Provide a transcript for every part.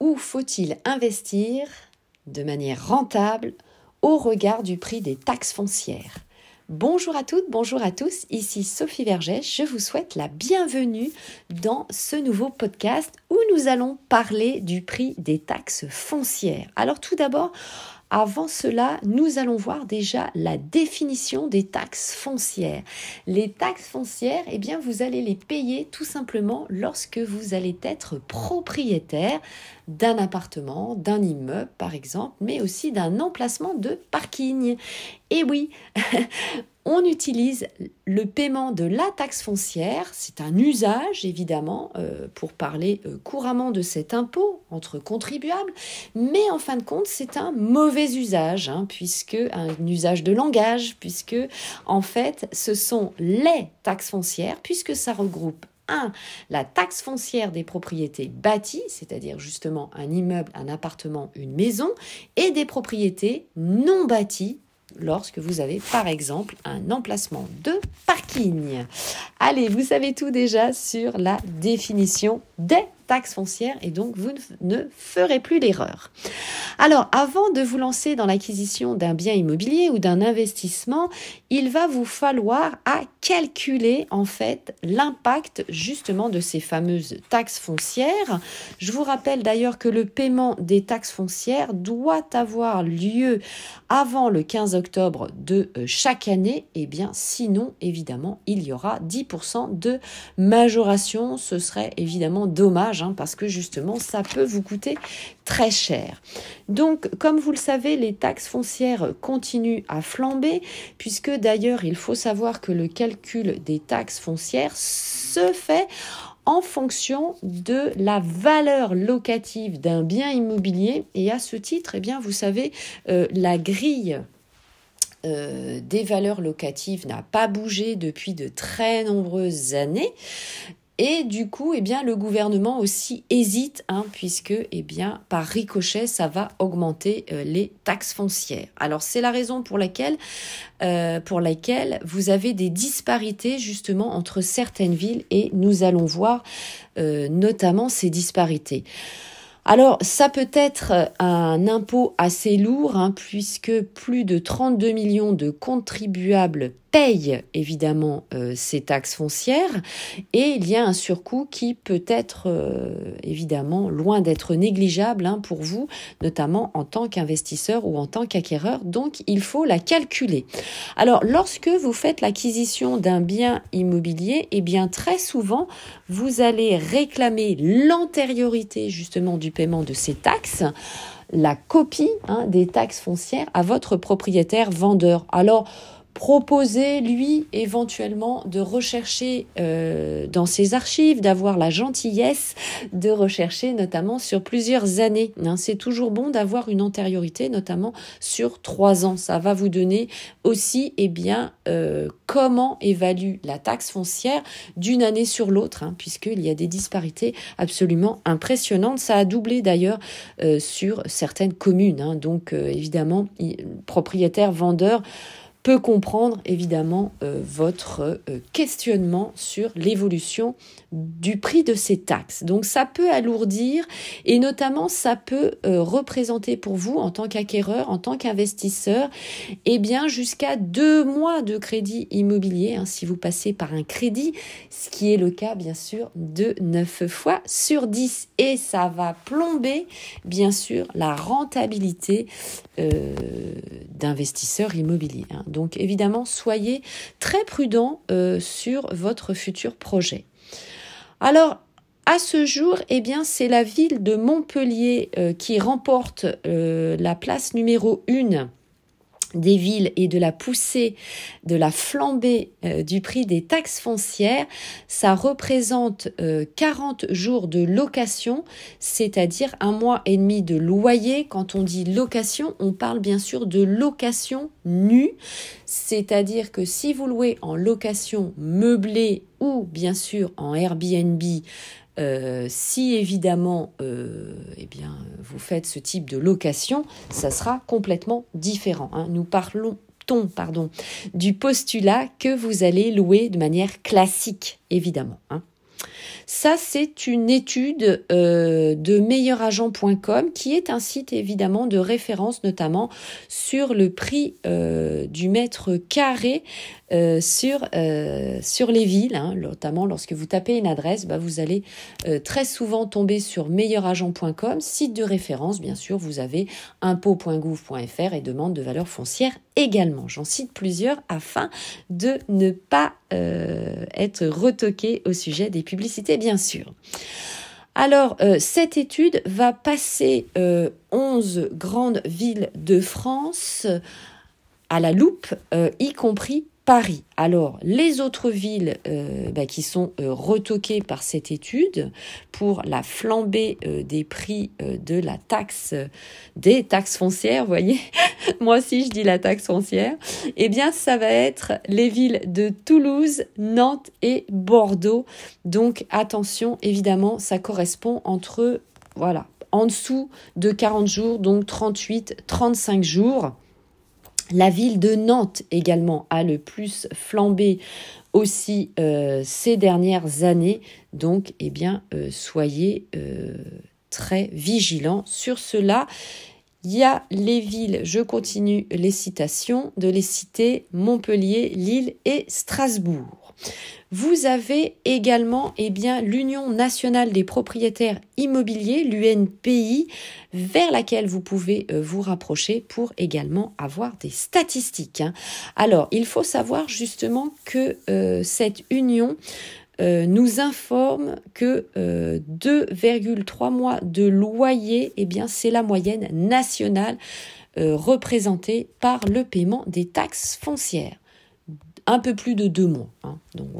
Où faut-il investir de manière rentable au regard du prix des taxes foncières? Bonjour à toutes, bonjour à tous, ici Sophie Vergès, je vous souhaite la bienvenue dans ce nouveau podcast où nous allons parler du prix des taxes foncières. Alors tout d'abord, avant cela, nous allons voir déjà la définition des taxes foncières. Les taxes foncières, eh bien, vous allez les payer tout simplement lorsque vous allez être propriétaire d'un appartement, d'un immeuble par exemple, mais aussi d'un emplacement de parking. Et oui, on utilise le paiement de la taxe foncière, c'est un usage évidemment euh, pour parler euh, couramment de cet impôt entre contribuables, mais en fin de compte c'est un mauvais usage, hein, puisque un usage de langage, puisque en fait ce sont les taxes foncières, puisque ça regroupe 1. La taxe foncière des propriétés bâties, c'est-à-dire justement un immeuble, un appartement, une maison, et des propriétés non bâties, lorsque vous avez par exemple un emplacement de parking. Allez, vous savez tout déjà sur la définition des taxes foncières et donc vous ne ferez plus l'erreur. Alors, avant de vous lancer dans l'acquisition d'un bien immobilier ou d'un investissement, il va vous falloir à calculer en fait l'impact justement de ces fameuses taxes foncières. Je vous rappelle d'ailleurs que le paiement des taxes foncières doit avoir lieu avant le 15 octobre de euh, chaque année. Et eh bien, sinon, évidemment, il y aura 10% de majoration. Ce serait évidemment dommage Hein, parce que justement, ça peut vous coûter très cher. Donc, comme vous le savez, les taxes foncières continuent à flamber, puisque d'ailleurs, il faut savoir que le calcul des taxes foncières se fait en fonction de la valeur locative d'un bien immobilier. Et à ce titre, eh bien, vous savez, euh, la grille euh, des valeurs locatives n'a pas bougé depuis de très nombreuses années. Et du coup, eh le gouvernement aussi hésite, hein, puisque, eh par ricochet, ça va augmenter euh, les taxes foncières. Alors, c'est la raison pour laquelle, euh, pour laquelle vous avez des disparités justement entre certaines villes, et nous allons voir euh, notamment ces disparités. Alors, ça peut être un impôt assez lourd, hein, puisque plus de 32 millions de contribuables paye évidemment euh, ces taxes foncières et il y a un surcoût qui peut être euh, évidemment loin d'être négligeable hein, pour vous, notamment en tant qu'investisseur ou en tant qu'acquéreur. Donc il faut la calculer. Alors lorsque vous faites l'acquisition d'un bien immobilier, eh bien très souvent vous allez réclamer l'antériorité justement du paiement de ces taxes la copie hein, des taxes foncières à votre propriétaire vendeur. Alors, proposer, lui, éventuellement, de rechercher euh, dans ses archives, d'avoir la gentillesse de rechercher notamment sur plusieurs années. Hein. C'est toujours bon d'avoir une antériorité, notamment sur trois ans. Ça va vous donner aussi, eh bien, euh, comment évalue la taxe foncière d'une année sur l'autre, hein, puisqu'il y a des disparités absolument impressionnantes. Ça a doublé d'ailleurs euh, sur certaines communes. Hein. Donc, évidemment, propriétaires, vendeurs, peut comprendre évidemment euh, votre euh, questionnement sur l'évolution du prix de ces taxes. Donc ça peut alourdir et notamment ça peut euh, représenter pour vous en tant qu'acquéreur, en tant qu'investisseur, eh bien jusqu'à deux mois de crédit immobilier hein, si vous passez par un crédit, ce qui est le cas bien sûr de 9 fois sur 10 et ça va plomber bien sûr la rentabilité d'investisseurs immobiliers. Hein. Donc évidemment, soyez très prudent euh, sur votre futur projet. Alors, à ce jour, eh bien, c'est la ville de Montpellier euh, qui remporte euh, la place numéro 1 des villes et de la poussée, de la flambée euh, du prix des taxes foncières, ça représente 40 euh, jours de location, c'est-à-dire un mois et demi de loyer. Quand on dit location, on parle bien sûr de location nue, c'est-à-dire que si vous louez en location meublée ou bien sûr en Airbnb, euh, si évidemment euh, eh bien, vous faites ce type de location, ça sera complètement différent. Hein. Nous parlons pardon, du postulat que vous allez louer de manière classique, évidemment. Hein. Ça, c'est une étude euh, de meilleuragent.com qui est un site évidemment de référence notamment sur le prix du mètre carré euh, sur, euh, sur les villes, hein, notamment lorsque vous tapez une adresse, bah, vous allez euh, très souvent tomber sur meilleuragent.com, site de référence, bien sûr, vous avez impôt.gouv.fr et demande de valeur foncière également. J'en cite plusieurs afin de ne pas être retoqué au sujet des publicités, bien sûr. Alors, cette étude va passer 11 grandes villes de France à la loupe, y compris Paris. Alors, les autres villes euh, bah, qui sont euh, retoquées par cette étude pour la flambée euh, des prix de la taxe, des taxes foncières, voyez, moi aussi je dis la taxe foncière, eh bien ça va être les villes de Toulouse, Nantes et Bordeaux. Donc attention, évidemment, ça correspond entre, voilà, en dessous de 40 jours, donc 38, 35 jours. La ville de Nantes également a le plus flambé aussi euh, ces dernières années. Donc, eh bien, euh, soyez euh, très vigilants sur cela. Il y a les villes, je continue les citations, de les citer Montpellier, Lille et Strasbourg. Vous avez également eh bien, l'Union nationale des propriétaires immobiliers, l'UNPI, vers laquelle vous pouvez euh, vous rapprocher pour également avoir des statistiques. Hein. Alors, il faut savoir justement que euh, cette union euh, nous informe que 2,3 mois de loyer, eh bien, c'est la moyenne nationale représentée par le paiement des taxes foncières un peu plus de deux mois.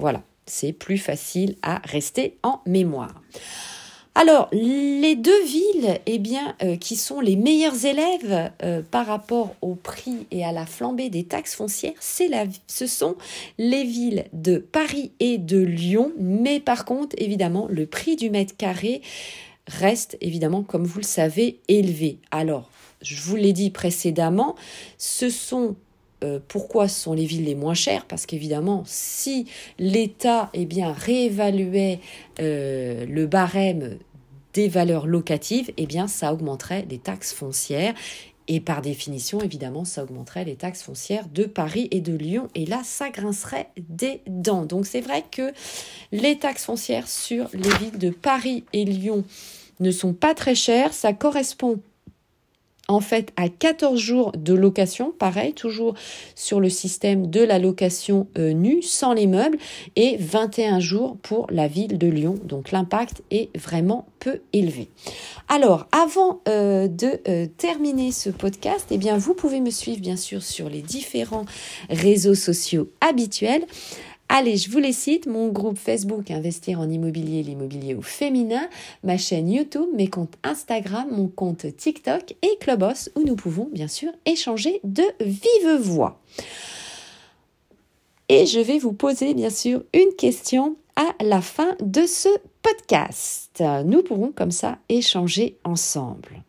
Voilà, c'est plus facile à rester en mémoire. Alors, les deux villes eh bien, euh, qui sont les meilleurs élèves euh, par rapport au prix et à la flambée des taxes foncières, la, ce sont les villes de Paris et de Lyon. Mais par contre, évidemment, le prix du mètre carré reste évidemment, comme vous le savez, élevé. Alors, je vous l'ai dit précédemment, ce sont euh, pourquoi ce sont les villes les moins chères? Parce qu'évidemment, si l'État eh réévaluait euh, le barème des valeurs locatives, eh bien, ça augmenterait les taxes foncières. Et par définition, évidemment, ça augmenterait les taxes foncières de Paris et de Lyon. Et là, ça grincerait des dents. Donc c'est vrai que les taxes foncières sur les villes de Paris et Lyon ne sont pas très chères. Ça correspond en fait à 14 jours de location, pareil, toujours sur le système de la location euh, nue, sans les meubles, et 21 jours pour la ville de Lyon. Donc l'impact est vraiment peu élevé. Alors, avant euh, de euh, terminer ce podcast, eh bien, vous pouvez me suivre bien sûr sur les différents réseaux sociaux habituels. Allez, je vous les cite, mon groupe Facebook Investir en immobilier, l'immobilier au féminin, ma chaîne YouTube, mes comptes Instagram, mon compte TikTok et Clubhouse où nous pouvons bien sûr échanger de vive voix. Et je vais vous poser bien sûr une question à la fin de ce podcast. Nous pourrons comme ça échanger ensemble.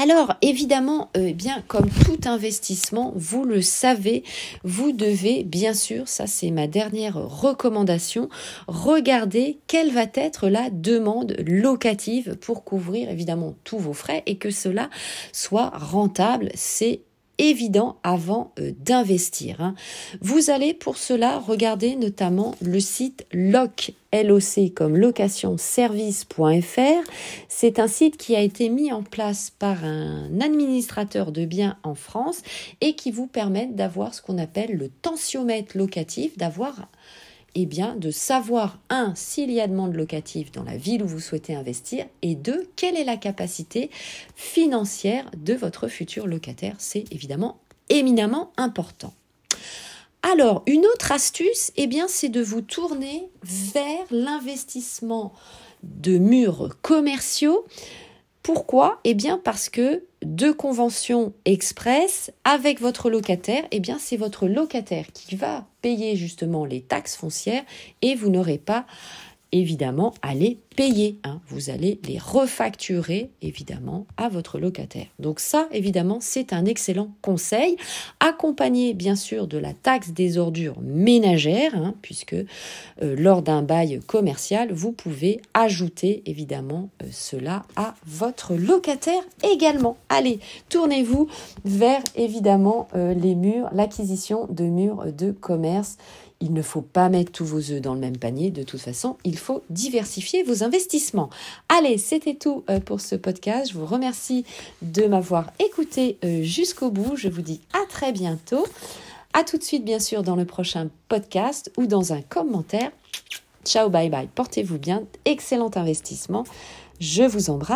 Alors évidemment, euh, eh bien comme tout investissement, vous le savez, vous devez bien sûr, ça c'est ma dernière recommandation, regarder quelle va être la demande locative pour couvrir évidemment tous vos frais et que cela soit rentable. C'est évident avant euh, d'investir. Hein. Vous allez pour cela regarder notamment le site LOC, LOC comme locationservice.fr. C'est un site qui a été mis en place par un administrateur de biens en France et qui vous permet d'avoir ce qu'on appelle le tensiomètre locatif, d'avoir eh bien, de savoir, un, s'il y a demande locative dans la ville où vous souhaitez investir, et deux, quelle est la capacité financière de votre futur locataire. C'est évidemment éminemment important. Alors, une autre astuce, eh bien, c'est de vous tourner vers l'investissement de murs commerciaux pourquoi? Eh bien parce que de convention express avec votre locataire, eh bien c'est votre locataire qui va payer justement les taxes foncières et vous n'aurez pas évidemment à les payer. Hein. Vous allez les refacturer évidemment à votre locataire. Donc ça, évidemment, c'est un excellent conseil, accompagné bien sûr de la taxe des ordures ménagères, hein, puisque euh, lors d'un bail commercial, vous pouvez ajouter évidemment euh, cela à votre locataire également. Allez, tournez-vous vers évidemment euh, les murs, l'acquisition de murs de commerce il ne faut pas mettre tous vos œufs dans le même panier. De toute façon, il faut diversifier vos investissements. Allez, c'était tout euh, pour ce podcast. Je vous remercie de m'avoir écouté euh, jusqu'au bout. Je vous dis à très bientôt. À tout de suite, bien sûr, dans le prochain podcast ou dans un commentaire. Ciao, bye bye. Portez-vous bien. Excellent investissement. Je vous embrasse.